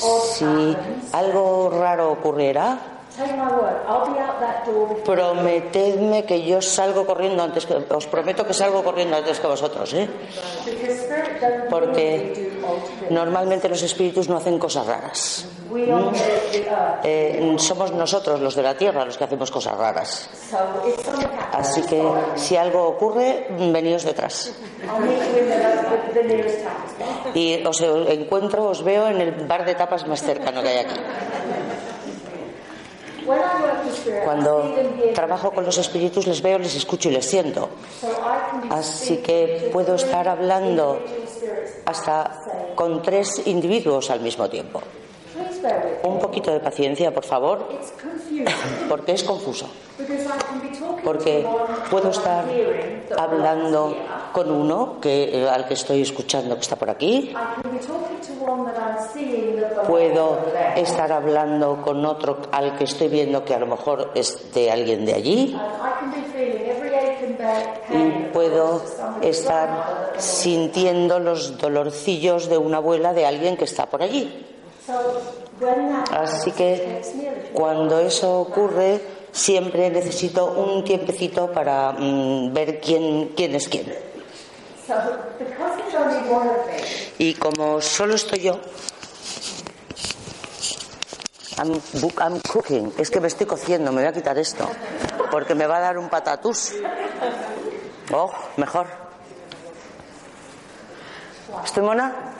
Si algo raro ocurriera, prometedme que yo salgo corriendo antes que os prometo que salgo corriendo antes que vosotros, ¿eh? Porque normalmente los espíritus no hacen cosas raras. Eh, somos nosotros los de la tierra los que hacemos cosas raras. Así que si algo ocurre, veníos detrás. Y os encuentro, os veo en el bar de tapas más cercano que hay aquí. When I work with spirit, I Cuando trabajo con los espíritus les veo, les escucho y les siento. Así que puedo estar hablando hasta con tres individuos al mismo tiempo. Un poquito de paciencia, por favor, porque es confuso. Porque puedo estar hablando con uno que, eh, al que estoy escuchando que está por aquí. Puedo estar hablando con otro al que estoy viendo que a lo mejor es de alguien de allí. Y puedo estar sintiendo los dolorcillos de una abuela de alguien que está por allí. Así que cuando eso ocurre, siempre necesito un tiempecito para mm, ver quién, quién es quién. Y como solo estoy yo, I'm cooking. Es que me estoy cociendo, me voy a quitar esto. Porque me va a dar un patatús. Oh, mejor. ¿Estoy mona?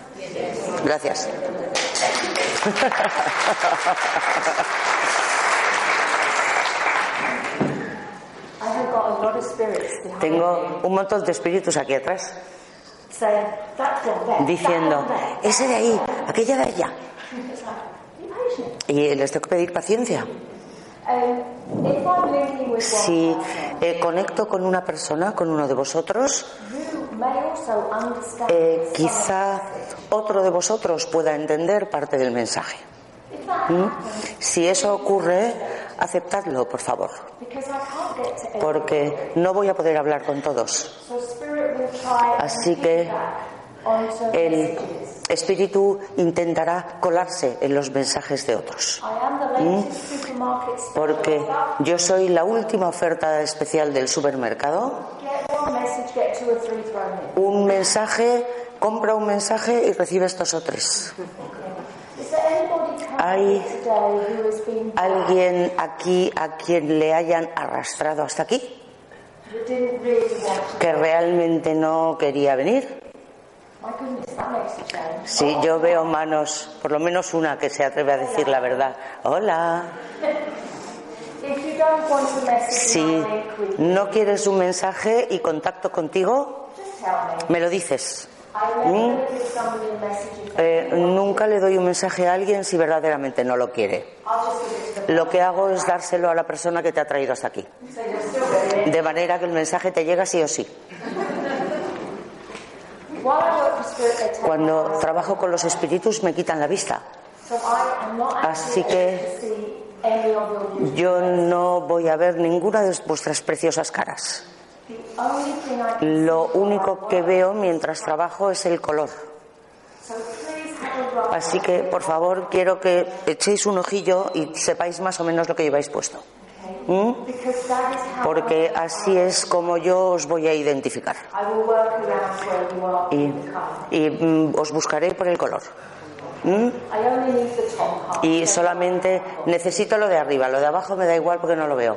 Gracias. Tengo un montón de espíritus aquí atrás diciendo, ese de ahí, aquella de allá. Y les tengo que pedir paciencia. Si one person, eh, conecto con una persona, con uno de vosotros, eh, some quizá otro de vosotros pueda entender parte del mensaje. ¿Mm? Si eso ocurre, aceptadlo, por favor, porque no voy a poder hablar con todos. Así que El. Espíritu intentará colarse en los mensajes de otros, special porque yo soy la última oferta especial del supermercado. Un mensaje, compra un mensaje y recibe estos o tres. Hay ¿Alguien aquí a quien le hayan arrastrado hasta aquí? Que realmente no quería venir. Sí, yo veo manos, por lo menos una que se atreve a decir la verdad. Hola. Si no quieres un mensaje y contacto contigo, me. lo dices. If Eh, nunca le doy un mensaje a alguien si verdaderamente no lo quiere. Lo que hago es dárselo a la persona que te ha traído hasta aquí. De manera que el mensaje te llega sí o sí. While I work for Spirit, they take Cuando trabajo con los espíritus me quitan la vista. Así que-. Yo no voy a ver ninguna de vuestras preciosas caras. Lo único que veo mientras trabajo es el color. Así que, por favor, quiero que echéis un ojillo y sepáis más o menos lo que lleváis puesto. ¿Mm? how Porque así es como yo os voy a identificar. Y, y, mm, os buscaré por el color. ¿Mm? Y solamente necesito lo de arriba, lo de abajo me da igual porque no lo veo.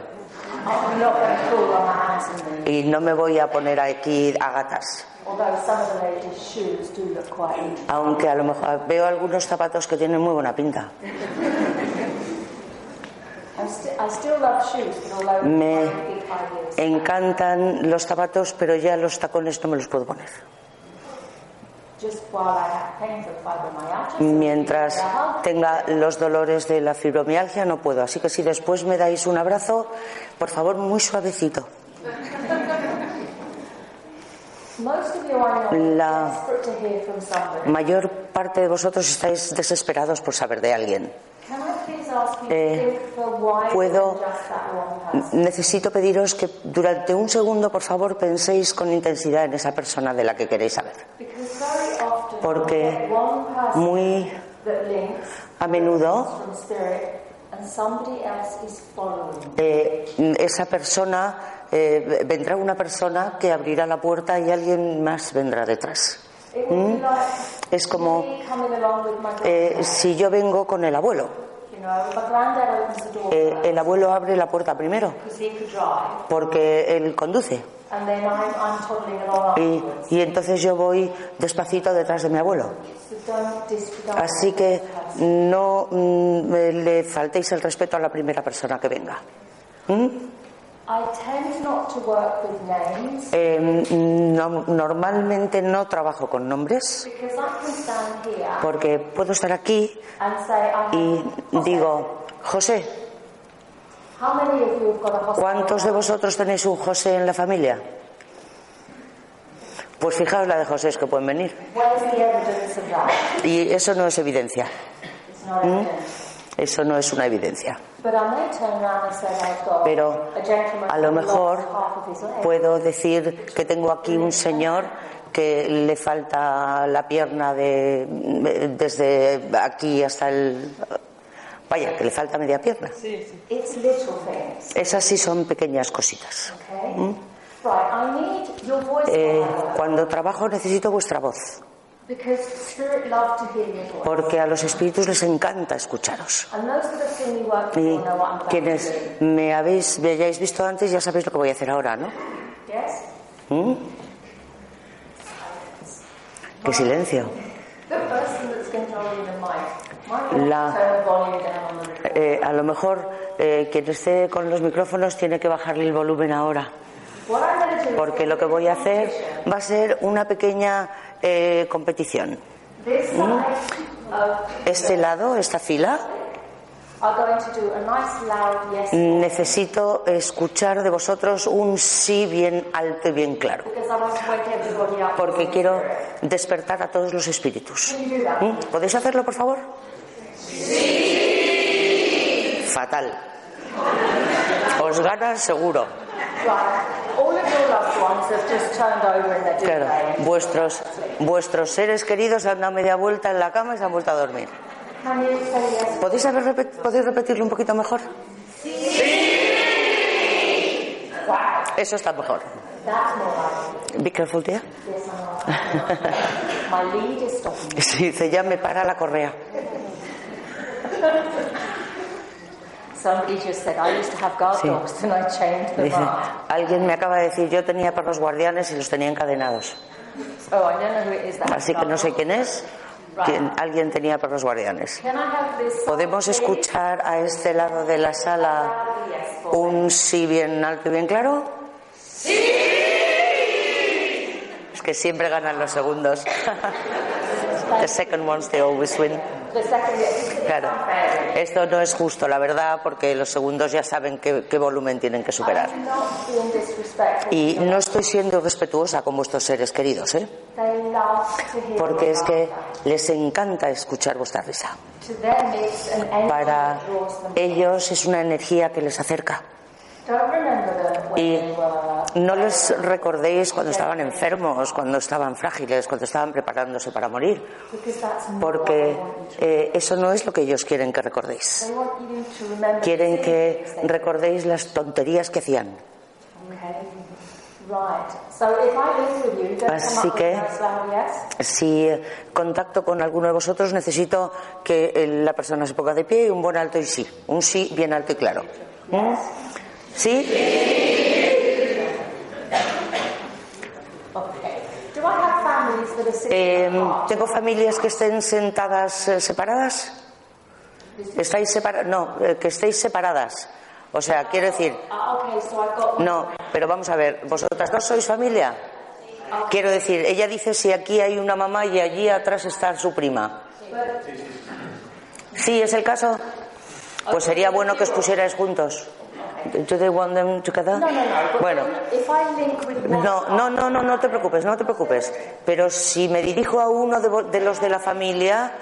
Y no me voy a poner aquí a gatas. Aunque a lo mejor veo algunos zapatos que tienen muy buena pinta. Me encantan los zapatos, pero ya los tacones no me los puedo poner. Mientras tenga los dolores de la fibromialgia no puedo. Así que si después me dais un abrazo, por favor, muy suavecito. La-. Mayor parte de vosotros estáis desesperados por saber de alguien. Eh, puedo-? Necesito pediros que durante un segundo, por favor, penséis con intensidad en esa persona de la que queréis saber. Porque Muy a menudo eh, esa persona, eh, vendrá una persona que abrirá la puerta y alguien más vendrá detrás. Like Es como eh, si yo vengo con el abuelo. Eh, el abuelo abre la puerta primero porque él conduce. Y, entonces yo voy despacito detrás de mi abuelo. Así que no mm, le faltéis el respeto a la primera persona que venga. I Eh, no- normalmente no trabajo con nombres porque puedo estar aquí y digo, José? ¿cuántos de vosotros tenéis un José en la familia? Pues fijaos la de José que pueden venir. Y eso no es evidencia. Evidence. Eso no es una evidencia. But I may turn around and say I've got Pero a lo mejor lost half of his leg. puedo decir que tengo aquí un señor que le falta la pierna de desde aquí hasta el vaya que le falta media pierna. It's little things, esas sí son pequeñas cositas. Okay? Right, I need your voice Eh, cuando trabajo necesito vuestra voz because spirit love to hear your voice. porque a los espíritus les encanta escucharos y quienes me habéis me hayáis visto antes ya sabéis lo que voy a hacer ahora ¿no? ¿Mm? qué silencio La-. Eh, a lo mejor eh, quien esté con los micrófonos tiene que bajarle el volumen ahora, porque lo que voy a hacer va a ser una pequeña eh, competición. of Este lado, esta fila, necesito escuchar de vosotros un sí bien alto y bien claro, porque quiero despertar a todos los espíritus. ¿Mm? ¿Podéis hacerlo, por favor? Fatal. Os gana seguro. Right. All of your loved ones have just turned over in their Claro, vuestros, vuestros seres queridos han dado media vuelta en la cama y se han vuelto a dormir. ¿Podéis, haber repet- ¿podéis repetirlo un poquito mejor? Wow. Eso está mejor. Be careful, dear. Sí, dice, ya me para la correa. Somebody just said I used to have guard Sí. dogs and I chained them Dice, up. alguien me acaba de decir, yo tenía perros guardianes y los tenía encadenados. So I don't know who it is that has Así que no sé quién es. Quien- alguien tenía perros guardianes. ¿Podemos escuchar a este lado de la sala un sí bien alto y bien claro? ¡Sí! Es que siempre ganan los segundos. The second ones they always win. Claro. Esto no es justo, la verdad, porque los segundos ya saben qué, volumen tienen que superar. Y no estoy siendo respetuosa con vuestros seres queridos, ¿eh? Porque es que les encanta escuchar vuestra risa. Para ellos es una energía que les acerca. Y were No les recordéis cuando estaban enfermos, cuando estaban frágiles, cuando estaban preparándose para morir, porque eh, eso no es lo que ellos quieren que recordéis. Quieren que recordéis las tonterías que hacían. Así que-. Si eh, contacto con alguno de vosotros, necesito que eh, la persona se ponga de pie y un buen alto y sí. Un sí bien alto y claro. ¿Mm? ¿Sí? Okay. Do I have families that are sitting Eh? ¿Tengo familias que estén sentadas eh, separadas? ¿Estáis separadas? No, eh, que estéis separadas. O sea, quiero decir, Ah, no, pero vamos a ver, ¿vosotras dos sois familia? Quiero decir, ella dice si aquí hay una mamá y allí atrás está su prima. ¿Sí es el caso? Pues sería bueno que os pusierais juntos. Do they want them together? No, no, no. Bueno, If I link with one no, no, no, no, no te preocupes, no te preocupes. Pero si me dirijo a uno de, de los de la familia,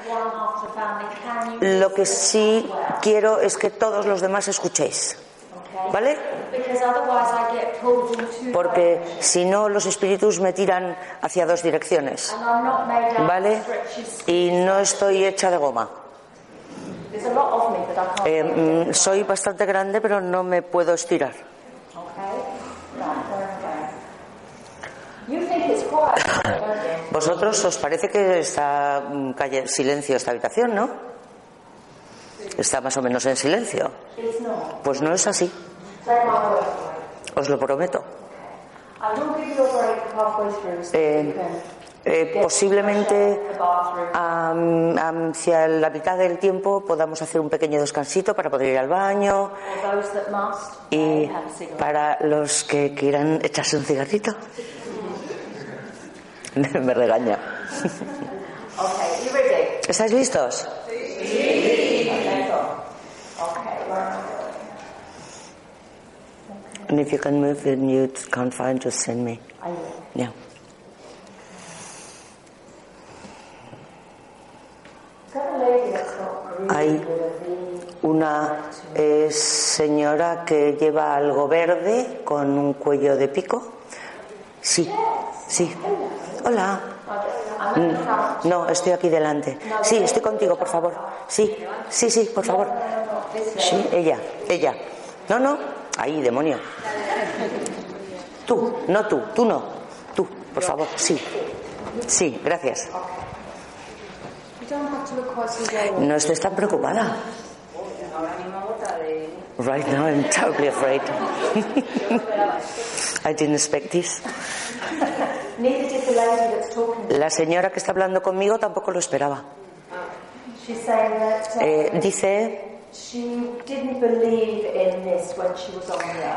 lo que sí quiero es que todos los demás escuchéis. ¿Vale? Porque si no, los espíritus me tiran hacia dos direcciones. ¿Vale? Y no estoy hecha de goma. There's a lot of me, but I can't. Eh, mm, soy bastante grande, pero no me puedo estirar. Vosotros os parece que está mm, calle, silencio esta habitación, ¿no? Está más o menos en silencio. Pues no es así, os lo prometo. Eh, Eh, posiblemente am- hacia la mitad del tiempo podamos hacer un pequeño descansito para poder ir al baño y para los que quieran echarse un cigarrito. Me regaña. ¿Estáis listos? And if you can move and you can't find, just send me. Yeah. Is that a lady that's got green Hay una eh, señora que lleva algo verde con un cuello de pico. Sí, sí. Hola. Front. No, estoy aquí delante. Sí, estoy contigo, por favor. Sí, sí, sí, por favor. Sí, ella, ella. No, no. Ahí, demonio. Tú, no tú, tú no. Tú, por favor, sí. Sí, gracias. You don't have to look quite so worried. No estés tan preocupada. Right now I'm terribly afraid. I didn't expect this. La señora que está hablando conmigo tampoco lo esperaba. Eh, dice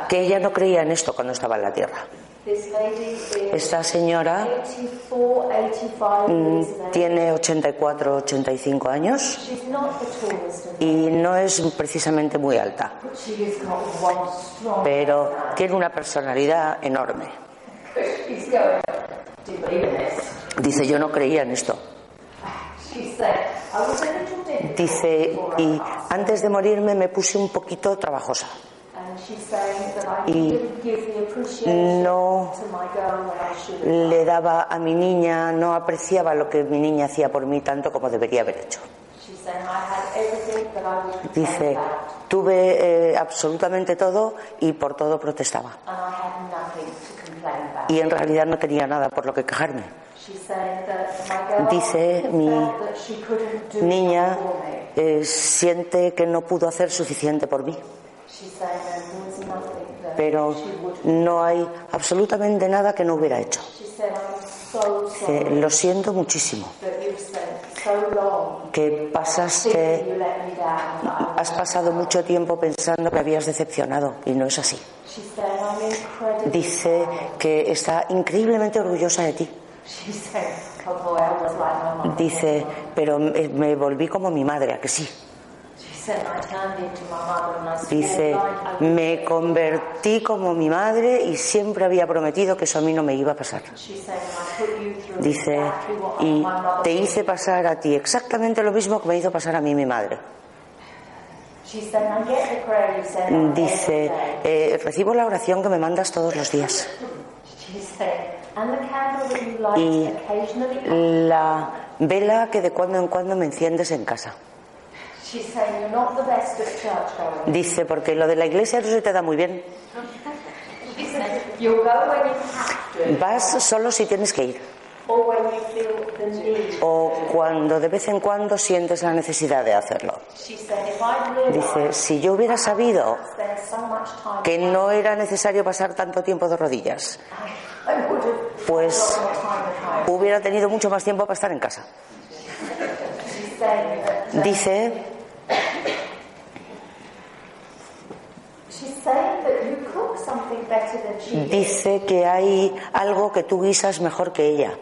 que ella no creía en esto cuando estaba en la Tierra. Esta señora 84, 85 years of age. tiene 84, 85 años y no es precisamente muy alta, pero tiene una personalidad enorme. Dice, yo no creía en esto. Dice, y antes de morirme me puse un poquito trabajosa. Y no le daba a mi niña, no apreciaba lo que mi niña hacía por mí tanto como debería haber hecho. Dice, tuve eh, absolutamente todo y por todo protestaba. Y en realidad no tenía nada por lo que quejarme. Dice mi Niña eh, siente que no pudo hacer suficiente por mí, She's saying that there was nothing that pero no hay absolutamente nada que no hubiera hecho. Dice, sorry lo siento muchísimo, que pasaste, has pasado mucho tiempo pensando que habías decepcionado y no es así. Dice que está increíblemente orgullosa de ti. Oh. Dice, pero me volví como mi madre, ¿a que sí? Dice, me convertí como mi madre y siempre había prometido que eso a mí no me iba a pasar. Dice, y te hice pasar a ti exactamente lo mismo que me hizo pasar a mí mi madre. She's saying, I get the prayer you send out Dice, eh, recibo la oración que me mandas todos los días. Y la vela que de cuando en cuando me enciendes en casa. Dice, porque lo de la iglesia no se te da muy bien. Vas solo si tienes que ir. O cuando de vez en cuando sientes la necesidad de hacerlo. Dice, si yo hubiera sabido que no era necesario pasar tanto tiempo de rodillas, pues hubiera tenido mucho más tiempo para estar en casa. Dice, she's saying that you cook something better than she did. dice que hay algo que tú guisas mejor que ella.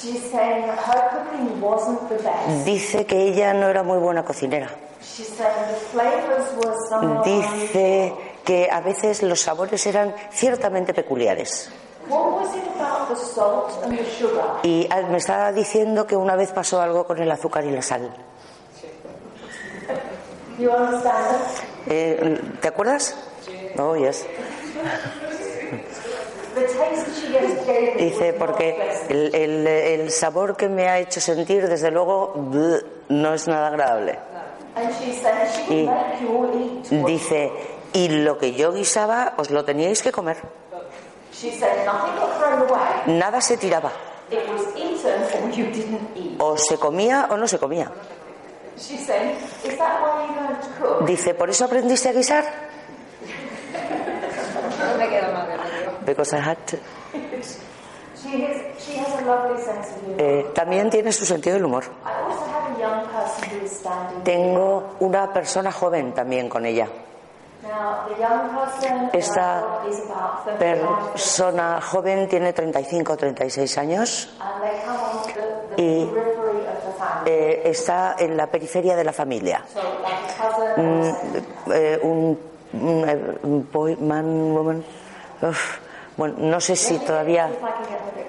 She's saying that her cooking wasn't the best. Dice que ella no era muy buena cocinera. Dice que a veces los sabores eran ciertamente peculiares. Y me estaba diciendo que una vez pasó algo con el azúcar y la sal. Eh, ¿Te acuerdas? Oh, yes. Dice, porque el, el- el sabor que me ha hecho sentir, desde luego, no es nada agradable. Y Dice, y lo que yo guisaba, os lo teníais que comer. Nada se tiraba. It was eaten or you didn't eat. O se comía o no se comía. She said, is that why you learned to cook? Dice, ¿por eso aprendiste a guisar? Because I had to. She has, she has a lovely sense of humor. Eh, también tiene su sentido del humor. Tengo una persona joven también con ella. Esta is about 35, persona joven tiene 35 o 36 años. Y-. Eh, está en la periferia de la familia. Something. Eh, un, un, un boy, man, woman. Uf, bueno, no sé si todavía.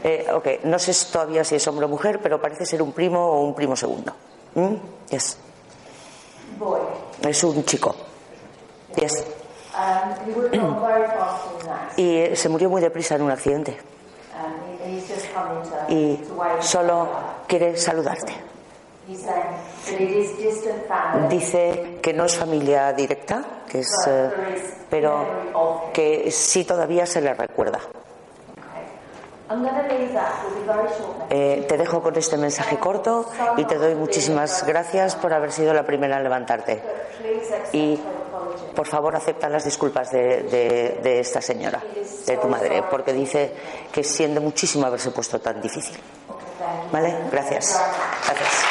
Eh, ok, no sé todavía si es hombre o mujer, pero parece ser un primo o un primo segundo. ¿Mm? Yes. Es un chico. Yes. Um. Y eh, se murió muy deprisa en un accidente. Um, Y solo quiere saludarte. Dice que no es familia directa, que es, eh, pero que sí todavía se le recuerda. Eh, te dejo con este mensaje corto y te doy muchísimas gracias por haber sido la primera en levantarte. Y. por favor acepta las disculpas de, de- de esta señora, de tu madre, porque dice que siente muchísimo haberse puesto tan difícil. ¿Vale? Gracias. Gracias.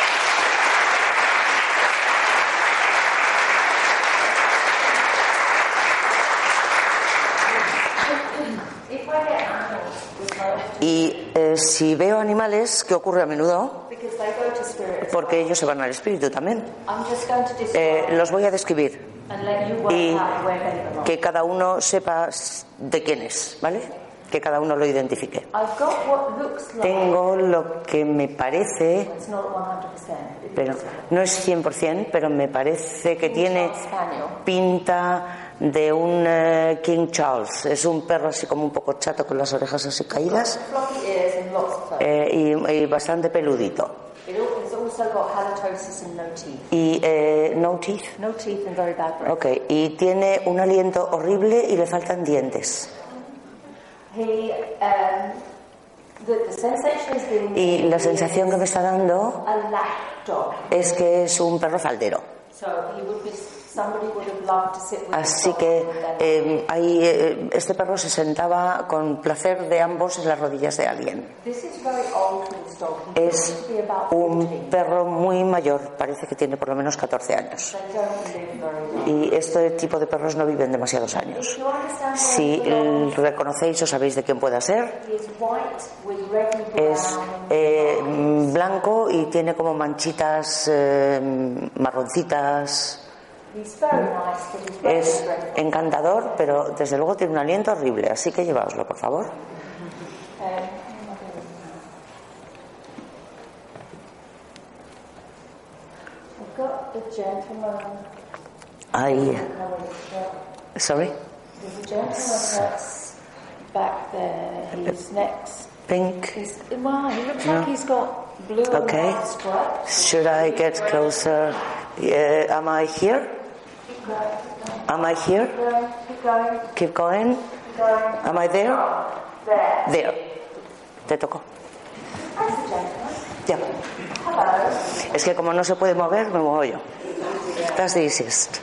Y eh, si veo animales, que ocurre a menudo, porque ellos se van al espíritu también, eh, los voy a describir y que cada uno sepa de quién es, ¿vale? Que cada uno lo identifique. Tengo lo que me parece, It's not 100%. pero no es 100%, pero me parece que tiene pinta de un eh, King Charles. Es un perro así como un poco chato con las orejas así caídas eh, y, y bastante peludito. Also got halitosis and no teeth. Y eh, no teeth. No teeth and very bad breath. Ok, y tiene un aliento horrible y le faltan dientes. He, um, the, the sensation is being Y la sensación que me está dando a lap dog. es que es un perro faldero. So he would be Así que eh, ahí, eh, este perro se sentaba con placer de ambos en las rodillas de alguien. Es un 14. perro muy mayor, parece que tiene por lo menos 14 años. Y este tipo de perros no viven demasiados años. Si reconocéis o sabéis de quién pueda ser, es eh, blanco y tiene como manchitas eh, marroncitas. Es encantador, pero desde luego tiene un aliento horrible, así que llevaoslo, por favor. Ahí. Sorry. Back there. He's next. Pink. Like he's got blue Okay. Should I get closer? Yeah, am I here? Am I here? keep going. Am I there? There. Te tocó. Ya. Es que como no se puede mover, me muevo yo. That's the easiest.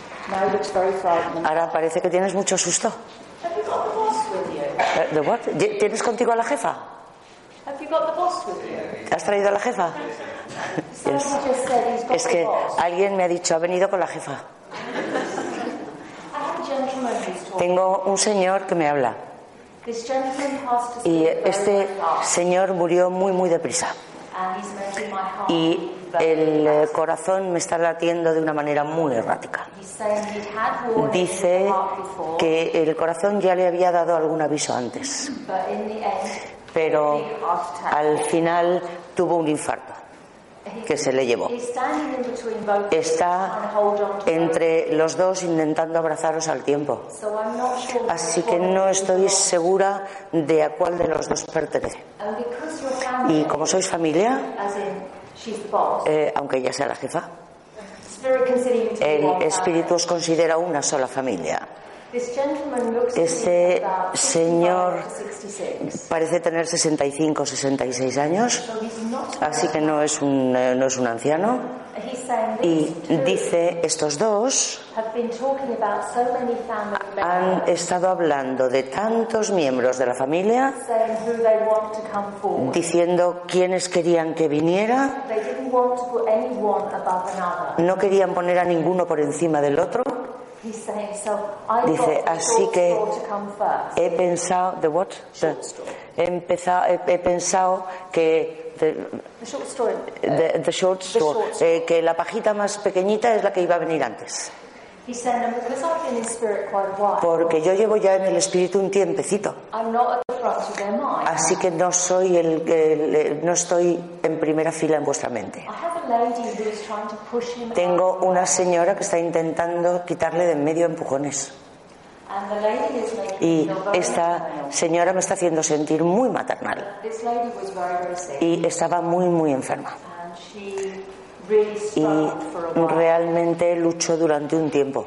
Ahora parece que tienes mucho susto. Eh, ¿De what? ¿Tienes contigo a la jefa? ¿Has traído a la jefa? Es que alguien me ha dicho, ha venido con la jefa. I have a gentleman who's talking. Tengo un señor que me habla. Y este señor murió muy, muy deprisa. Y el eh, corazón me está latiendo de una manera muy errática. Dice que el corazón ya le había dado algún aviso antes, pero al final tuvo un infarto que se le llevó. Está entre los dos intentando abrazaros al tiempo. Así que no estoy segura de a cuál de los dos pertenece. Y como sois familia, eh, aunque ella sea la jefa, el espíritu os considera una sola familia. Este be about 65 señor- to 66. Parece tener 65 o 66 años, así que no es un, eh, no es un anciano. Y dice, estos dos han estado hablando de tantos miembros de la familia, diciendo quiénes querían que viniera, no querían poner a ninguno por encima del otro. Dice, the así que-. He pensado, ¿de what? Short straw. He, empezado, he, he pensado que the, The story. the- the short straw. eh, que la pajita más pequeñita es la que iba a venir antes. He's saying, and because I've been in spirit quite a while, Porque yo llevo ya en el espíritu un tiempecito. I'm not at the front of their mind. Así que no soy el, el- no estoy en primera fila en vuestra mente. I have a lady who is trying to push him Tengo una señora que está intentando quitarle de en medio empujones. And the lady is making Y esta señora me está haciendo sentir muy maternal. This lady was very, very sick. Y estaba muy, muy enferma. Y realmente luchó durante un tiempo.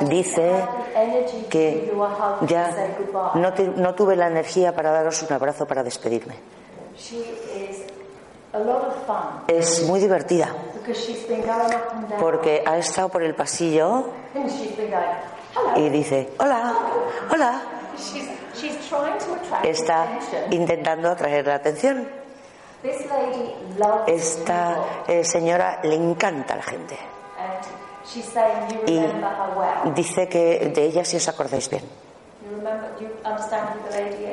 Dice que ya no, te- no tuve la energía para daros un abrazo para despedirme. Es muy divertida porque ha estado por el pasillo y dice, hola, hola. Está intentando atraer la atención. Esta eh, señora le encanta a la gente y dice que de ella sí os acordáis bien.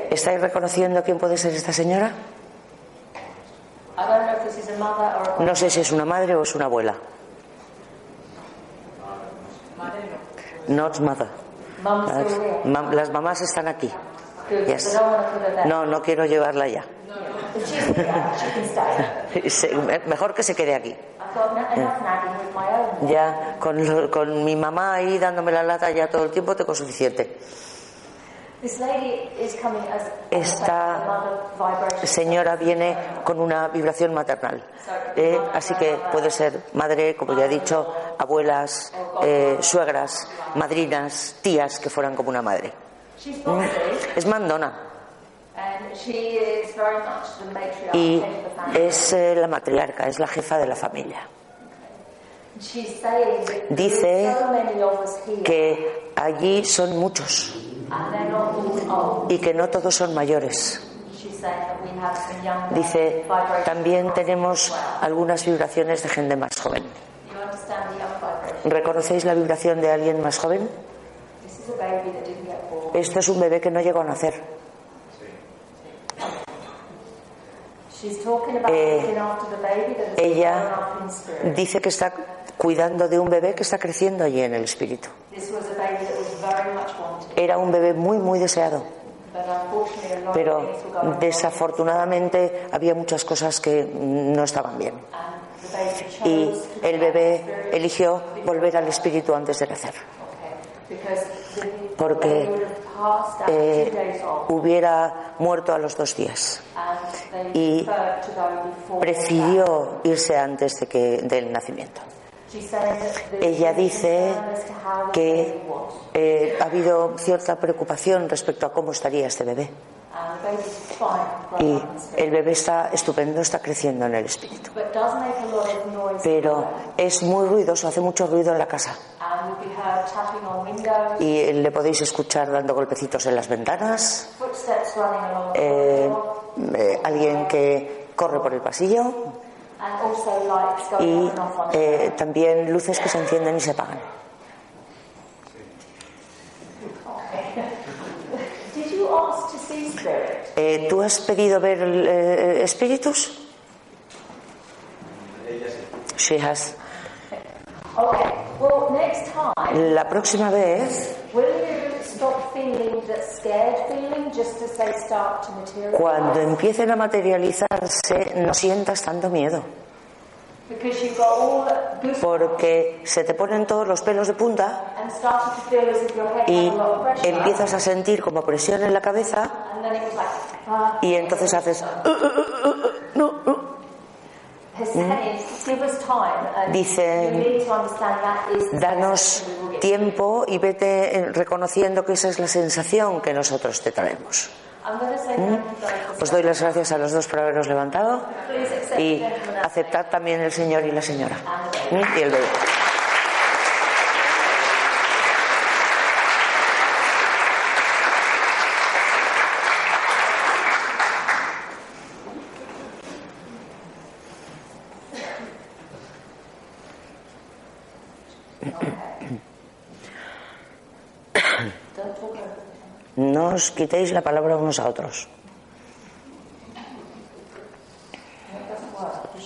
¿Estáis reconociendo quién puede ser esta señora? No sé si es una madre o es una abuela. Not mother. Las, mamás están aquí. Yes. No, no quiero llevarla ya. Mejor que se quede aquí. Ya con, con mi mamá ahí dándome la lata ya todo el tiempo tengo suficiente. Esta. Señora viene con una vibración maternal. Eh, así que puede ser madre, como ya he dicho, abuelas, eh, suegras, madrinas, tías que fueran como una madre. Es mandona y es eh, la matriarca, es la jefa de la familia. Dice Que allí son muchos y que no todos son mayores. Dice, también tenemos algunas vibraciones de gente más joven. ¿Reconocéis la vibración de alguien más joven? Esto es un bebé que no llegó a nacer. Eh, ella. Dice que está cuidando de un bebé que está creciendo allí en el espíritu. Era un bebé muy, muy deseado, pero desafortunadamente había muchas cosas que no estaban bien. Y el bebé eligió volver al espíritu antes de nacer. Porque, Eh, hubiera muerto a los dos días. y. Prefirió irse antes de que, del nacimiento. Ella dice que eh, ha habido cierta preocupación respecto a cómo estaría este bebé. Fine, Y el bebé está estupendo, está creciendo en el espíritu. Pero es muy ruidoso, hace mucho ruido en la casa. windows, Y le podéis escuchar dando golpecitos en las ventanas, eh, eh, alguien que corre por el pasillo y eh, también luces que se encienden y se apagan. Did you ask to see spirit? Eh, ¿Tú has pedido ver eh, espíritus? She has. La próxima vez, cuando empiecen a materializarse, no sientas tanto miedo, Because you've got all goosebumps porque se te ponen todos los pelos de punta y empiezas a sentir como presión en la cabeza ah. y entonces haces. "Uh, uh, uh, no, no". His saying, give us time. And Dice, Danos tiempo y vete reconociendo que esa es la sensación que nosotros te traemos. Os doy las gracias a los dos por haberos levantado y aceptad también el señor y la señora y el bebé. Don't talk over the No os quitéis la palabra unos a otros.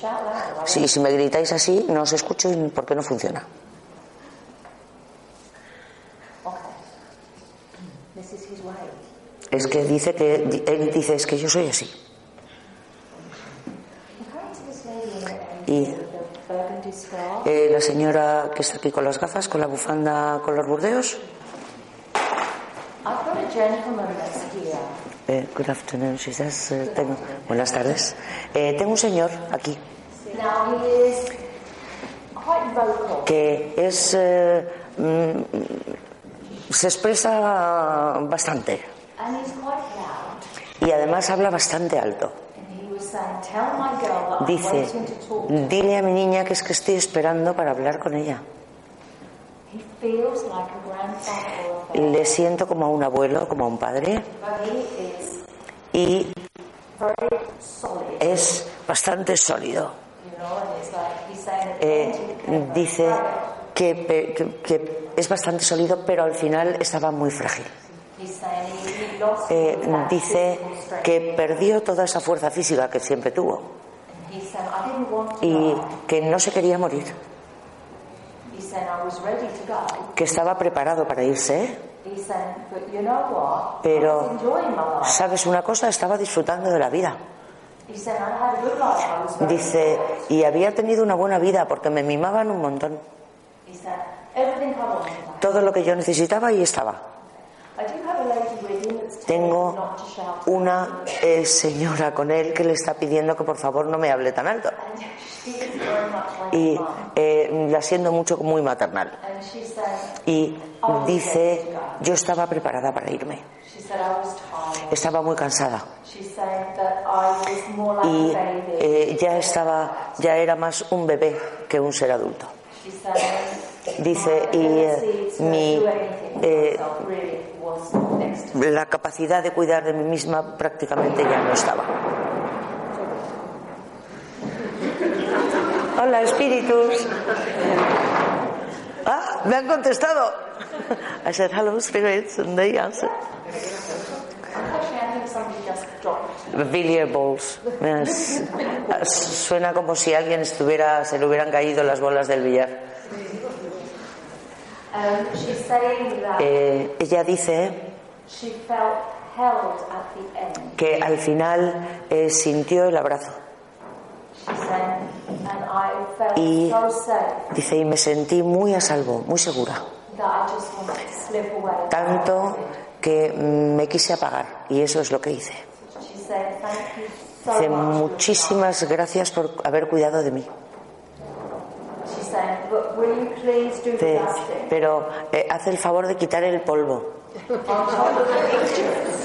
Louder. Si, me gritáis así, no os escucho porque no funciona. Es que dice que él dice es que yo soy así. Y eh, la señora que está aquí con las gafas, con la bufanda color burdeos. I've got a gentleman that's here. Eh, good afternoon, she says. eh, tengo- buenas tardes. Eh, tengo un señor aquí que es eh, mm, se expresa bastante y además habla bastante alto. Dice, dile a mi niña que es que estoy esperando para hablar con ella. He feels like a grandfather or a father. Le siento como a un abuelo, como a un padre. Y es bastante sólido. Eh, dice que, pe- que- que es bastante sólido, pero al final estaba muy frágil. Eh, dice que perdió toda esa fuerza física que siempre tuvo. Y que no se quería morir, He's saying, I was ready to go. Que estaba preparado para irse. He's saying, but you know what? Pero-. ¿Sabes una cosa? Estaba disfrutando de la vida. Dice, y había tenido una buena vida porque me mimaban un montón. Todo lo que yo necesitaba y estaba. I do have a lady with him that's telling him Tengo una eh, señora con él que le está pidiendo que por favor no me hable tan alto. Y eh, la siendo mucho muy maternal. Y dice, yo estaba preparada para irme. Estaba muy cansada. Y eh, ya estaba, ya era más un bebé que un ser adulto. Dice, y eh, mi, la capacidad de cuidar de mí misma prácticamente ya no estaba. Hola, espíritus. Ah, me han contestado. I said, hello, spirits, and they answered. Billiard balls. Suena como si alguien estuviera, se le hubieran caído las bolas del billar. Um, she's saying that Eh, ella dice que al final eh, sintió el abrazo Y dice, y me sentí muy a salvo, muy segura. Tanto que me quise apagar y eso es lo que hice. Dice, much. muchísimas gracias por haber cuidado de mí. She's saying, but will you please do the Dice, dusting? pero eh, haz el favor de quitar el polvo,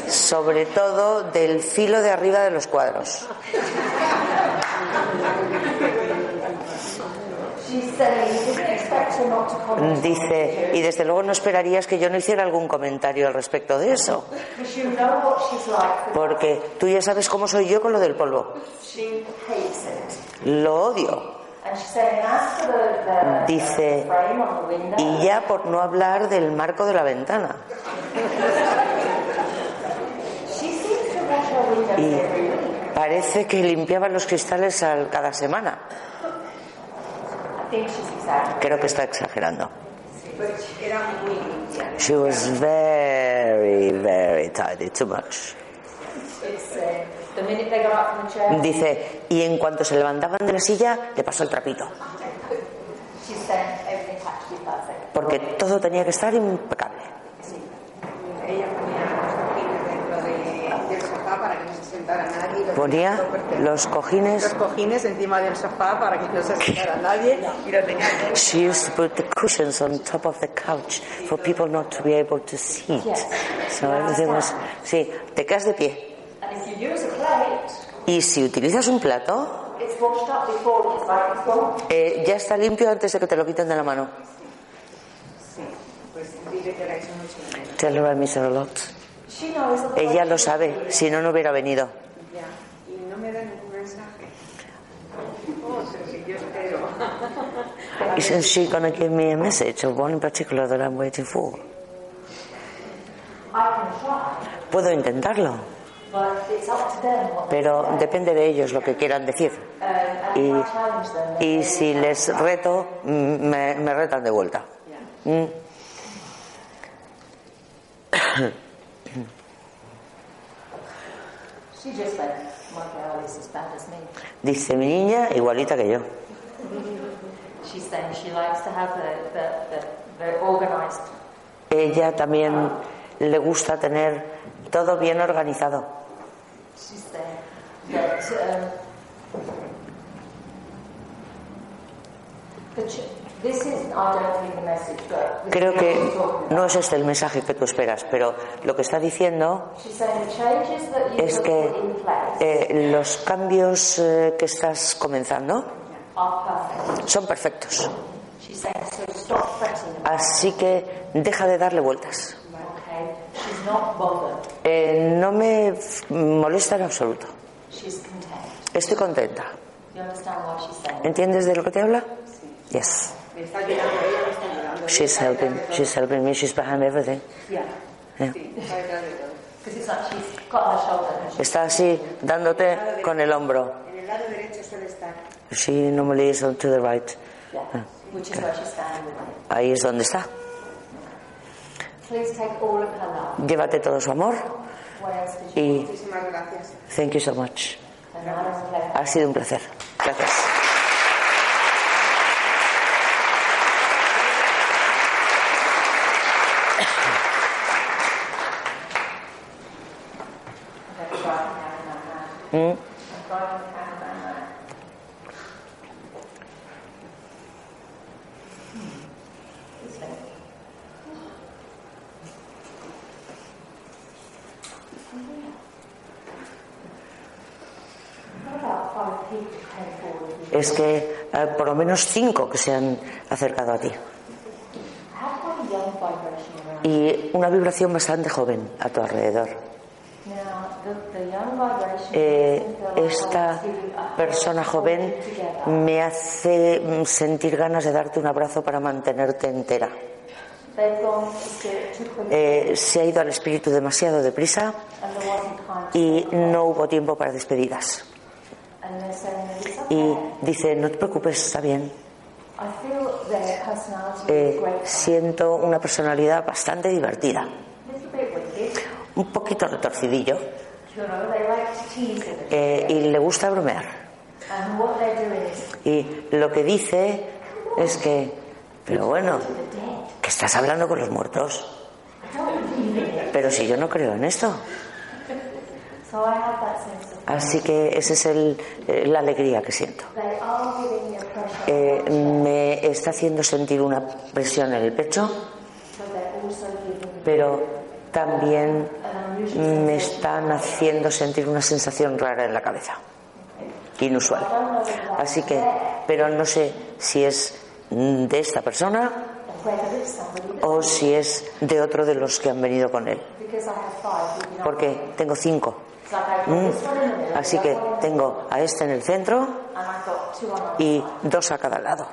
sobre todo del filo de arriba de los cuadros. Dice, y desde luego no esperarías que yo no hiciera algún comentario al respecto de eso, porque tú ya sabes cómo soy yo con lo del polvo. Lo odio. Dice, y ya por no hablar del marco de la ventana. Y parece que limpiaba los cristales al- cada semana. Creo que está exagerando. She was very, very tidy, too much. Dice, y en cuanto se levantaban de la silla, le pasó el trapito, porque todo tenía que estar impecable. Ponía los cojines los cojines, encima del sofá para que no se sentara nadie y lo tenía she used to put the cushions on top of the couch for people not to be able to sit. So everything was, sí, te quedas de pie. Y si utilizas un plato, eh, ya está limpio antes de que te lo quiten de la mano. Tell her I miss her a lot. Ella lo sabe, si no, no hubiera venido. Y no me da ningún mensaje. Oh. Isn't she going to give me a message of one in particular that I'm waiting for? Puedo intentarlo, pero depende de ellos lo que quieran decir. Y, si les reto, mm, me, me retan de vuelta. Mm. Dice mi niña, igualita que yo. Ella también le gusta tener todo bien organizado. She's saying that um, the ch- this is, I don't read the message, but this Creo que no es este el mensaje que tú esperas, pero lo que está diciendo es que eh, los cambios eh, que estás comenzando son perfectos. Así que deja de darle vueltas. It, okay? She's not bothered. Eh, no me molesta en absoluto. She's content. Estoy contenta. You understand what she's saying? ¿Entiendes de lo que te habla? Yes. Me está ayudando, ella me está ayudando. She's helping. She's helping me. She's behind everything. Yeah. sí, está así dándote con el hombro. En el lado derecho suele estar. She normally is on to the right. yeah, which is where she's standing. Ahí es donde está. Llévate todo su amor y Muchísimas gracias. thank you so much. Ha sido un placer. Gracias. I'm going to try and have that now. Mm. I'm trying to have that now. This thing. What about five people came forward with you? Es que eh, por lo menos cinco que se han acercado a ti. Y una vibración bastante joven a tu alrededor. Eh, esta persona joven me hace mm, sentir ganas de darte un abrazo para mantenerte entera. Eh, se ha ido al espíritu demasiado deprisa y no hubo tiempo para despedidas. And they're saying that it's Y dice, no te preocupes, está bien. Eh, siento una personalidad bastante divertida, un poquito retorcidillo, eh, y le gusta bromear. Y lo que dice es que, pero bueno, que estás hablando con los muertos. Pero si yo no creo en esto. So I have that sense of Así que esa es el- eh, la alegría que siento. Eh, me está haciendo sentir una presión en el pecho, pero también me están haciendo sentir una sensación rara en la cabeza, inusual. Así que, pero no sé si es de esta persona o si es de otro de los que han venido con él, porque tengo cinco. Mm. Así que tengo a este en el centro y dos a cada lado.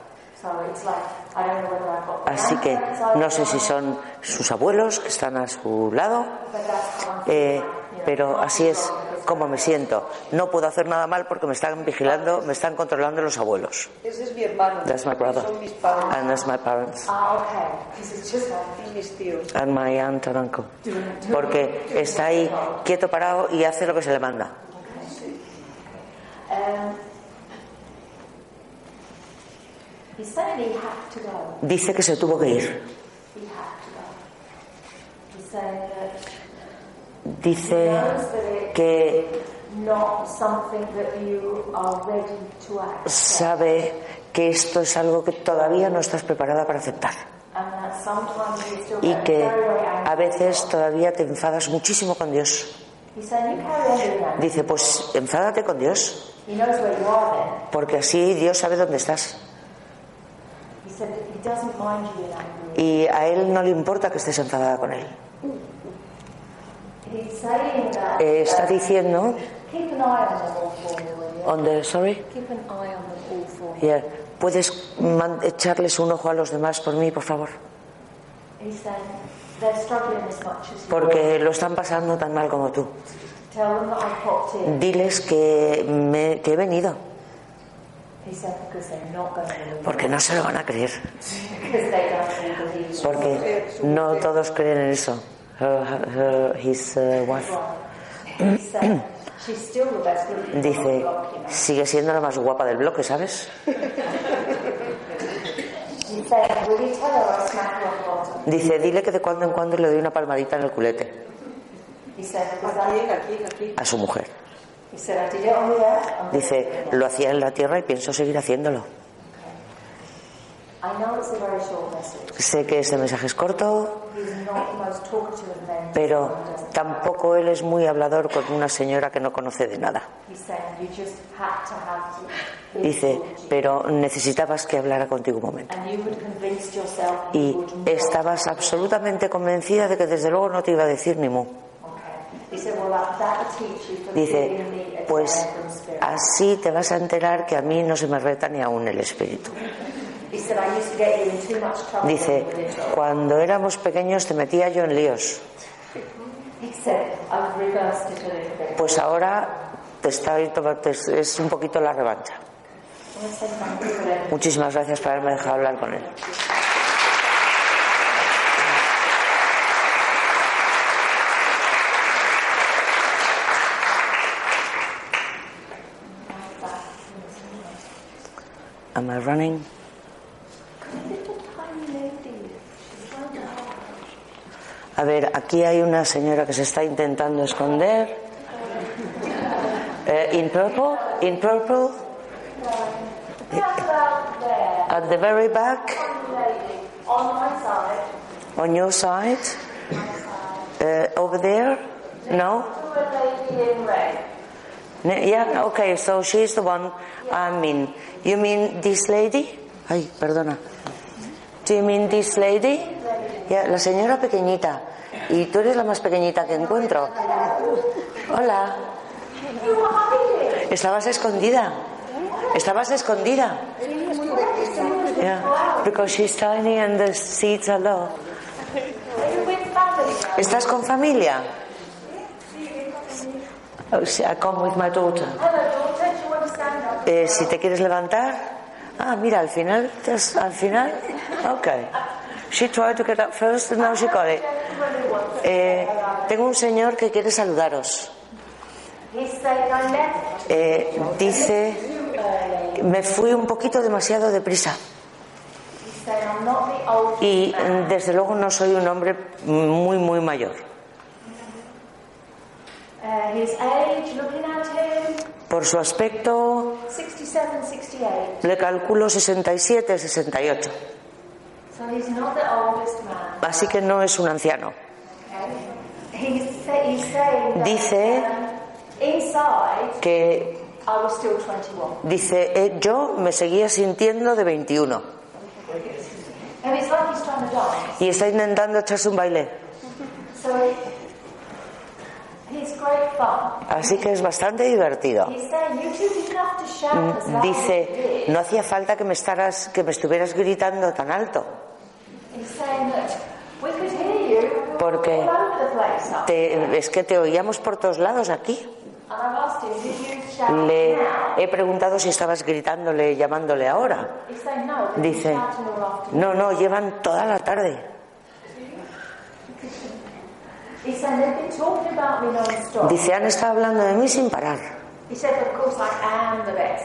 Así que no sé si son sus abuelos que están a su lado, eh, pero así es como me siento. No puedo hacer nada mal porque me están vigilando, me están controlando los abuelos. Ese es mi hermano. That's my brother. Son mis padres And that's my parents. Ah, okay. It's just mis tíos. And my aunt and uncle. Porque está ahí quieto parado y hace lo que se le manda. Um. Dice que se tuvo que ir. Dice que sabe que esto es algo que todavía no estás preparada para aceptar. Y que a veces todavía te enfadas muchísimo con Dios. Dice, pues enfádate con Dios, porque así Dios sabe dónde estás. Y a Él no le importa que estés enfadada con Él. Eh, está diciendo, on the, sorry. Yeah. ¿puedes echarles un ojo a los demás por mí, por favor? Porque lo están pasando tan mal como tú. Diles que, me- que he venido, porque no se lo van a creer, porque no todos creen en eso. Her- her- his uh, wife. Dice, sigue siendo la más guapa del bloque, ¿sabes? Dice, dile que de cuando en cuando le doy una palmadita en el culete a su mujer. Dice, again." lo hacía en la tierra y pienso seguir haciéndolo. I know it's a very short message. Sé que este mensaje es corto, pero tampoco él es muy hablador con una señora que no conoce de nada. Dice, pero necesitabas que hablara contigo un momento. Y estabas absolutamente convencida de que desde luego no te iba a decir ni mu. Dice, pues así te vas a enterar que a mí no se me reta ni aún el espíritu. Dice, with it." cuando éramos pequeños te metía yo en líos, pues ahora te está, es un poquito la revancha. Muchísimas gracias por haberme dejado hablar con él. Am I running? Little tiny lady. She's trying to hide. A ver, aquí hay una señora que se está intentando esconder. Eh, in purple, in purple, at the very back, on side. on your side, Eh, over there. No. Yeah, okay, so she's the one I mean. You mean this lady? Ay, perdona. Do you mean this lady? Yeah, la señora pequeñita. Y tú eres la más pequeñita que encuentro. Hola. Estabas escondida. Estabas escondida. Yeah, because she's tiny and the seats are low. ¿Estás con familia? Oh, I come with my daughter. Eh, si te quieres levantar. Ah, mira, al final, al final. Okay. She tried to get up first and now she got it. Eh, tengo un señor que quiere saludaros. Eh, dice Me fui un poquito demasiado deprisa y desde luego no soy un hombre muy, muy mayor. Him, Por su aspecto 67, 68. le calculo 67, 68. Así que no es un anciano. Dice- um, inside, Que I was still 21. dice, eh, yo me seguía sintiendo de 21 And it's like he's trying to dance. y está intentando echarse un baile. Así que es bastante divertido. You Dice, no hacía falta que me, estaras, que me estuvieras gritando tan alto. Porque Te- es que te oíamos por todos lados aquí. Le he preguntado si estabas gritándole, llamándole ahora. Dice, no, no, llevan toda la tarde. Dice, han estado hablando de mí sin parar.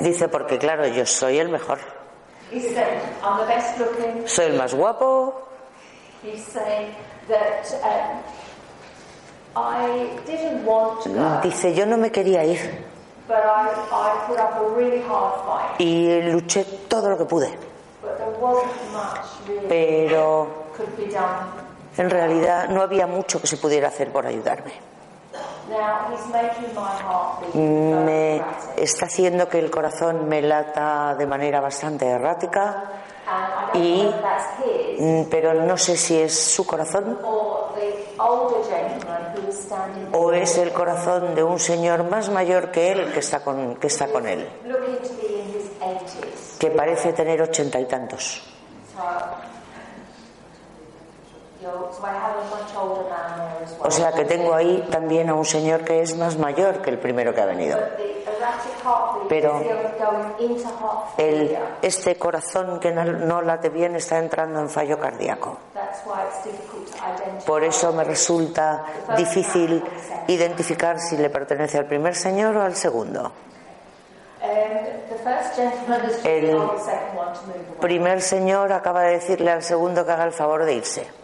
Dice, porque claro, yo soy el mejor. He said, I'm the best looking. Soy el más guapo. He's saying that um, I didn't want to go, Dice, yo no me quería ir. but I, I put up a really hard fight. Y luché todo lo que pude. But there wasn't much really Pero could be done. en realidad no había mucho que se pudiera hacer por ayudarme. Me está haciendo que el corazón me lata de manera bastante errática, y- mm, pero no sé si es su corazón o es el corazón de un señor más mayor que él que está con, que está con él, looking to be in his 80s. que parece tener ochenta y tantos. So, you know, so I have a much older man there as well. O sea que tengo ahí también a un señor que es más mayor que el primero que ha venido. Pero El, este corazón que no, no late bien está entrando en fallo cardíaco. Por eso me resulta difícil identificar si le pertenece al primer señor o al segundo. Um, El-. Primer señor acaba de decirle al segundo que haga el favor de irse.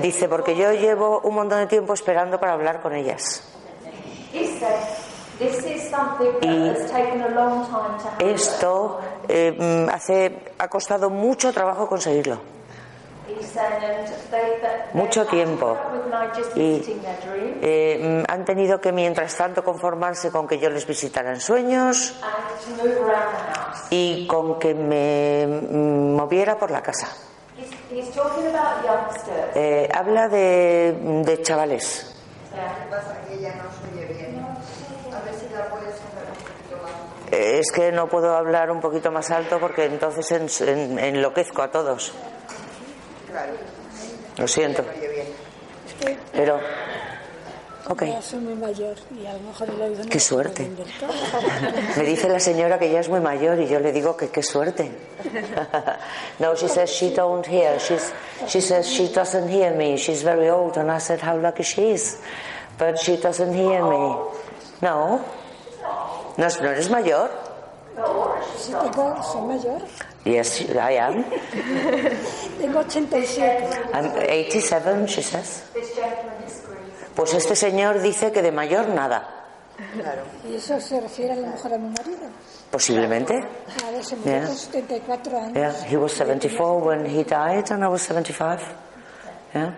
Dice, porque yo llevo un montón de tiempo esperando para hablar con ellas. Y. Esto eh, mm, hace, ha costado mucho trabajo conseguirlo. Mucho tiempo. Y- Eh, mm, han tenido que, mientras tanto, conformarse con que yo les visitara en sueños y con que me mm, moviera por la casa. Youngsters. Eh, habla de, de chavales. Eh, es que no puedo hablar un poquito más alto porque entonces en- en- enloquezco a todos. Lo siento. Pero, ok. Ya soy muy mayor y a lo mejor el oído no Qué suerte. Me dice la señora que ya es muy mayor y yo le digo que qué suerte. no, she says she don't hear. She's, she says she doesn't hear me. She's very old. And I said how lucky she is. But she doesn't hear me. No. No, no eres mayor. Sí, tengo, soy mayor. Yes, I am. Tengo 87. I'm 87, she says. This gentleman disagrees. Pues este señor dice que de mayor nada. Claro. Y eso se refiere a lo mejor a mi marido. Posiblemente. Ver, se murió Yeah. con 74 años. Yeah, he was 74 when he died and I was 75. Yeah.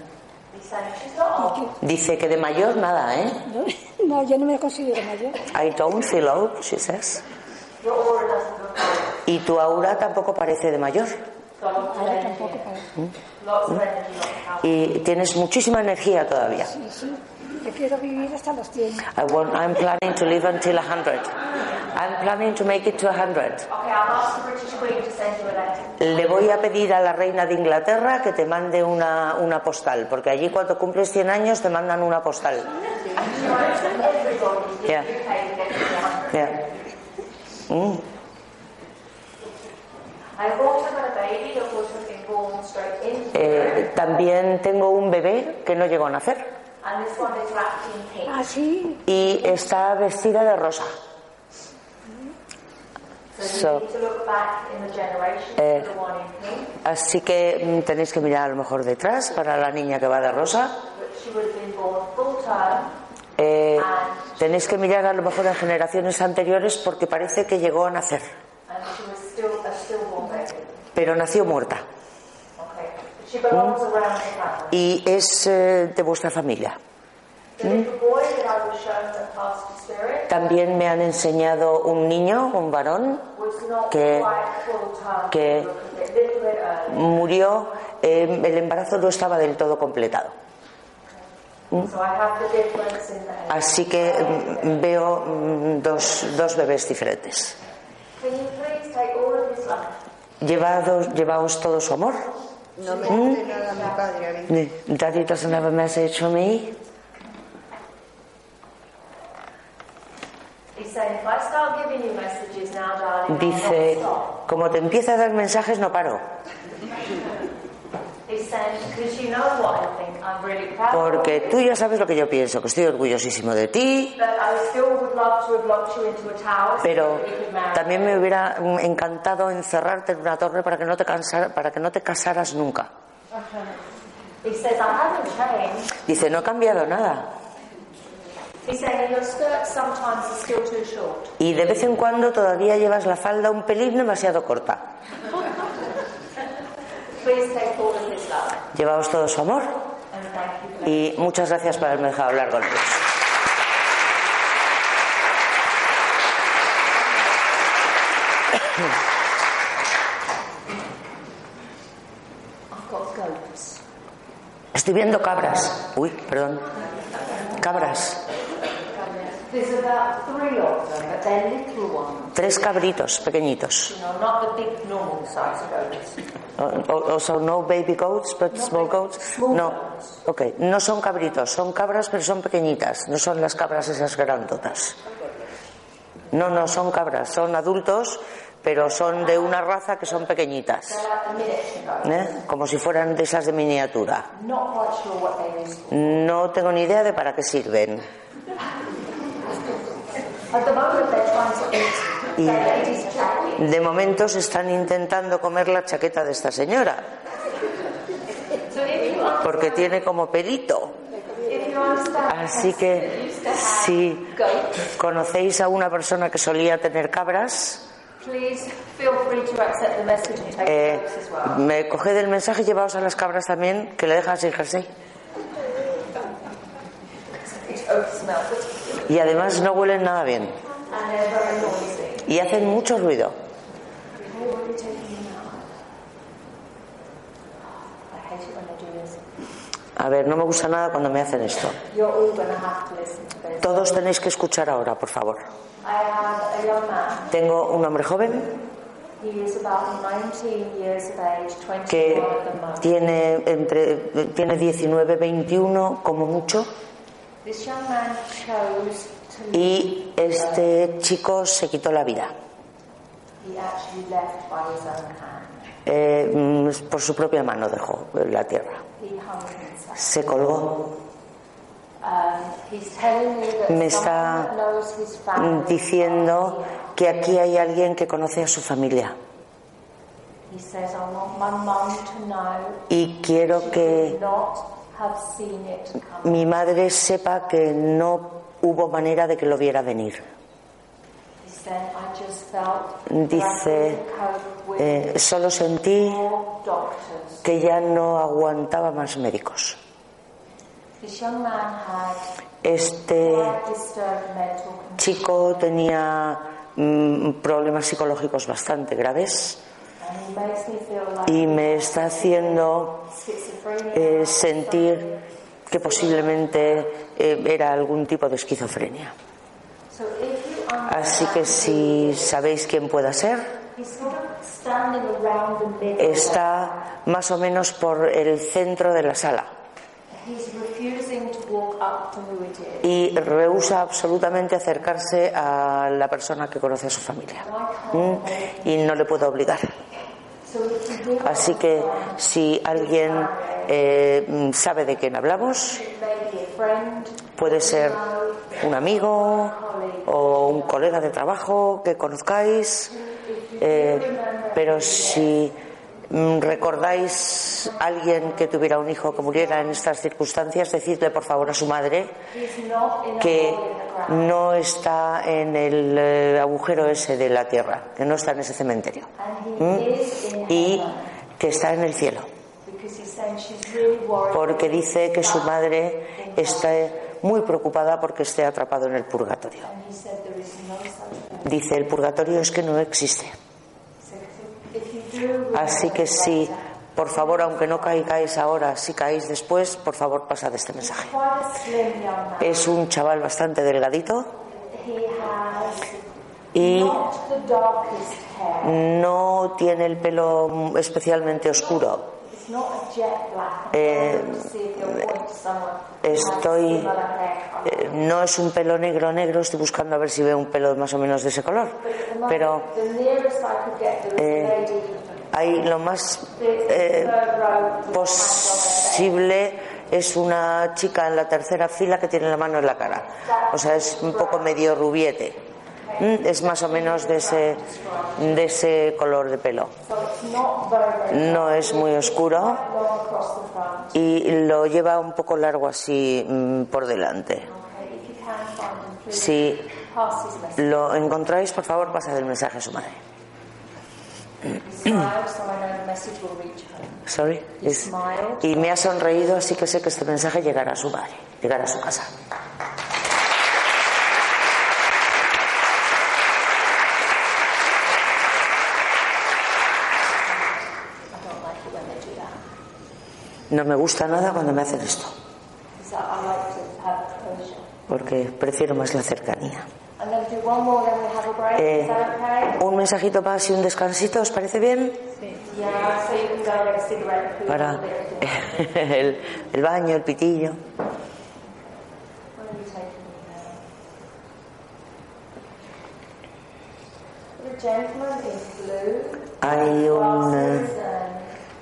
Dice que de mayor nada, ¿eh? ¿No? No, yo no me considero mayor. I don't feel old, she says. Y tu aura tampoco parece de mayor. Lots of power. Y tienes muchísima energía todavía. Sí, sí. Yo quiero vivir hasta los 100. I want, I'm planning to live until 100. I'm planning to make it to 100. Okay, I'll ask the British Queen to send you a letter. Le voy a pedir a la reina de Inglaterra que te mande una, una postal, porque allí cuando cumples 100 años te mandan una postal. Yeah. the UK gets to 100. Yeah. Into Eh, también tengo un bebé que no llegó a nacer. And this one is wrapped in pink. Ah, y está vestida de rosa. So, So, you need to look back in the generation eh, for the one in pink. Así que mm, tenéis que mirar a lo mejor detrás para la niña que va de rosa. Eh, tenéis que mirar a lo mejor en generaciones anteriores porque parece que llegó a nacer, pero nació muerta y es eh, de vuestra familia. Spirit También me han enseñado un niño, un varón, Que- murió, eh, el embarazo no estaba del todo completado. So I have the difference in the age. Así que mm, veo mm, dos, dos bebés diferentes. Llevados, llevaos todo su amor. No me dice nada mi padre, a mí. Daddy doesn't have a message for me. Dice, como te empieza a dar mensajes no paro, porque tú ya sabes lo que yo pienso, que estoy orgullosísimo de ti, but I still would love to have locked you into a tower so pero también me hubiera encantado encerrarte en una torre para que no te, cansara- para que no te casaras nunca. Changed. Dice, no he cambiado nada. Y de vez en cuando todavía llevas la falda un pelín demasiado corta. Llevaos todo su amor y muchas gracias por haberme dejado hablar con ellos. Estoy viendo cabras. Uy, perdón. Cabras. There's about three of them, but they're little ones. Tres cabritos pequeñitos. Also, no baby goats, but small goats. No. goats. Ok, no son cabritos, son cabras, pero son pequeñitas. No son las cabras esas grandotas. No, no, son cabras, son adultos, pero son de una raza que son pequeñitas. ¿eh? Como si fueran de esas de miniatura. No tengo ni idea de para qué sirven. At the moment, they're trying to eat the lady's jacket. De momento se están intentando comer la chaqueta de esta señora, porque tiene como pelito. Así que si conocéis a una persona que solía tener cabras, eh, me coged el mensaje, llevaos a las cabras también, que le dejan sin jersey. Y además no huelen nada bien. Y hacen mucho ruido. A ver, no me gusta nada cuando me hacen esto. Todos tenéis que escuchar ahora, por favor. Tengo un hombre joven He is about 19 years of age, 21 que tiene entre tiene 19, 21 como mucho y este chico se quitó la vida. He actually left by his own hand. Eh, mm, por su propia mano dejó la tierra. Se colgó. Um, he's telling me está that knows his family diciendo que aquí hay alguien que conoce a su familia. Y quiero que mi madre sepa que no hubo manera de que lo viera venir. Dice, Eh, solo sentí que ya no aguantaba más médicos. Este chico tenía mm, problemas psicológicos bastante graves Y me está haciendo eh, sentir que posiblemente eh, era algún tipo de esquizofrenia. Así que si sabéis quién pueda ser, está más o menos por el centro de la sala y rehúsa absolutamente acercarse a la persona que conoce a su familia. Mm, Y no le puedo obligar. Así que si alguien eh, sabe de quién hablamos, Puede ser un amigo o un colega de trabajo que conozcáis, eh, pero si recordáis a alguien que tuviera un hijo que muriera en estas circunstancias, decidle por favor a su madre que no está en el eh, agujero ese de la tierra, que no está en ese cementerio ¿Mm? y que está en el cielo, porque dice que su madre está muy preocupada porque esté atrapado en el purgatorio. Dice, el purgatorio es que no existe. So if you do remember Así que sí, por favor, aunque no caigáis ahora, si caéis después, por favor, pasad este mensaje. Es un chaval bastante delgadito y no tiene el pelo especialmente oscuro. Eh, Estoy, eh, no es un pelo negro negro, estoy buscando a ver si veo un pelo más o menos de ese color. Pero eh, hay lo más eh, posible es una chica en la tercera fila que tiene la mano en la cara. O sea, es un poco medio rubiete. Mm, Es más o menos de ese, de ese color de pelo. No es muy oscuro y lo lleva un poco largo así mm, por delante. Si lo encontráis, por favor, pasad el mensaje a su madre. Sorry. Es- y me ha sonreído, así que sé que este mensaje llegará a su madre, llegará a su casa. No me gusta nada cuando me hacen esto, porque prefiero más la cercanía. Eh, un mensajito más y un descansito, ¿os parece bien? Food, Para el, el baño, el pitillo. Hay un eh,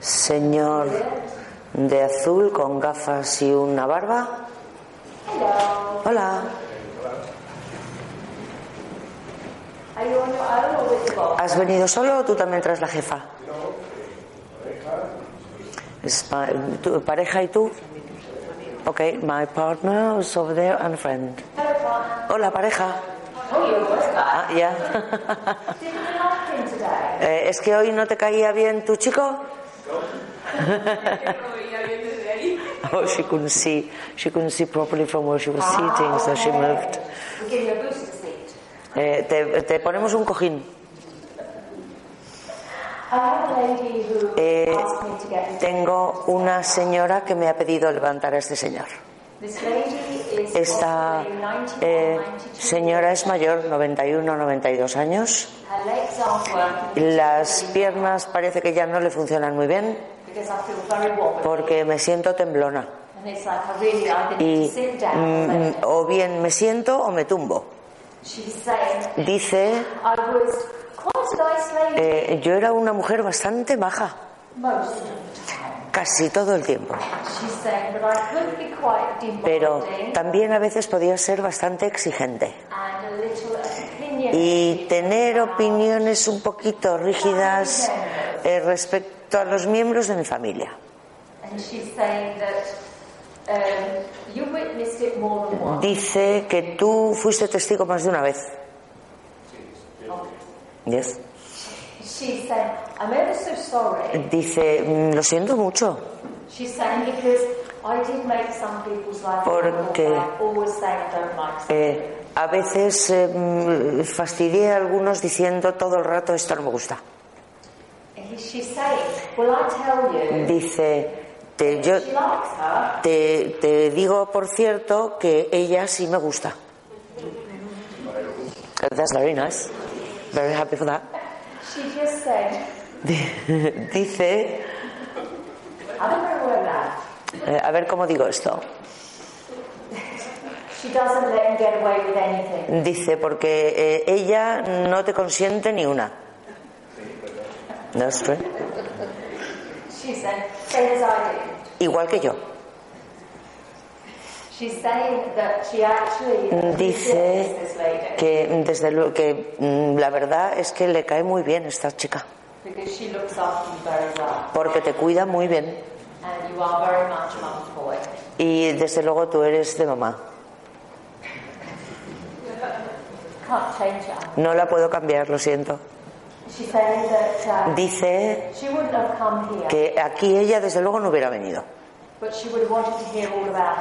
señor de azul con gafas y una barba. Hola, Are you on your own or with the boss? ¿Has venido solo o tú también traes la jefa? Es pa- tu- pareja y tú. Ok, my partner is over there and friend. Hola, pareja. Ah, ya. Eh, ¿Es que hoy no te caía bien tu chico? oh, she couldn't see. She couldn't see properly from where she was sitting, so she moved. Eh, te, te ponemos un cojín. Eh, Tengo una señora que me ha pedido levantar a este señor. Esta possibly 91, eh, 92. señora es mayor, 91, 92 años. Las piernas parece que ya no le funcionan muy bien porque me siento temblona. Y mm, o bien me siento o me tumbo. Dice, I was quite a nice lady eh, yo era una mujer bastante baja, casi todo el tiempo. She's saying, but I could be quite Pero también a veces podía ser bastante exigente. y tener opiniones un poquito rígidas eh, respecto a los miembros de mi familia. Dice que tú fuiste testigo más de una vez. Yes. Dice, "Mm, lo siento mucho, She's saying because I did make some people's life Porque-. Eh, a veces eh, fastidié a algunos diciendo todo el rato esto no me gusta. Dice, te, yo te, te digo por cierto que ella sí me gusta. That's very nice. Very happy for that. She just said, Dice, eh, a ver cómo digo esto. She doesn't let him get away with anything. Dice, porque eh, ella no te consiente ni una. That's true. She said, Igual que yo. She actually Dice que desde luego que mm, la verdad es que le cae muy bien esta chica porque te cuida muy bien y desde luego tú eres de mamá. No la puedo cambiar, lo siento. Dice come here, que aquí ella desde luego no hubiera venido,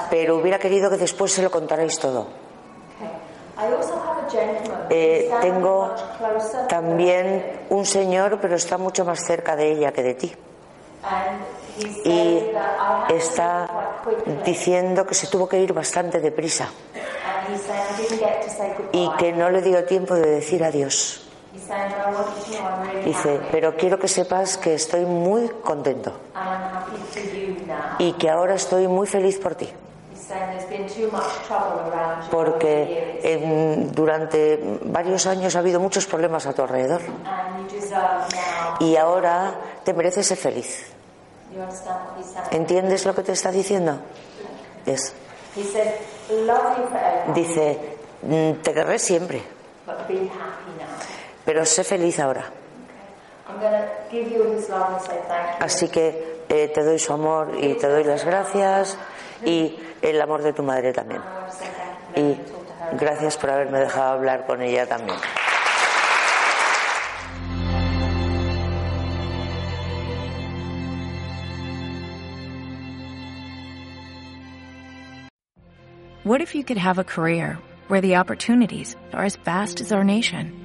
pero hubiera querido que después se lo contarais todo. Eh, tengo también un señor, pero está mucho más cerca de ella que de ti. Y está diciendo que se tuvo que ir bastante deprisa. Y que no le dio tiempo de decir adiós. Dice, happy, pero quiero que sepas que estoy muy contento y que ahora estoy muy feliz por ti, porque en- durante varios años ha habido muchos problemas a tu alrededor. Y ahora te mereces ser feliz. ¿Entiendes lo que te está diciendo? Es, He said, love you forever, dice, "Mm, te querré siempre, but be happy now. Pero sé feliz ahora. I'm going to give you his love and say thank you. Así que eh, te doy su amor y te doy las gracias y el amor de tu madre también. Y gracias por haberme dejado hablar con ella también. What if you could have a career where the opportunities are as vast as our nation,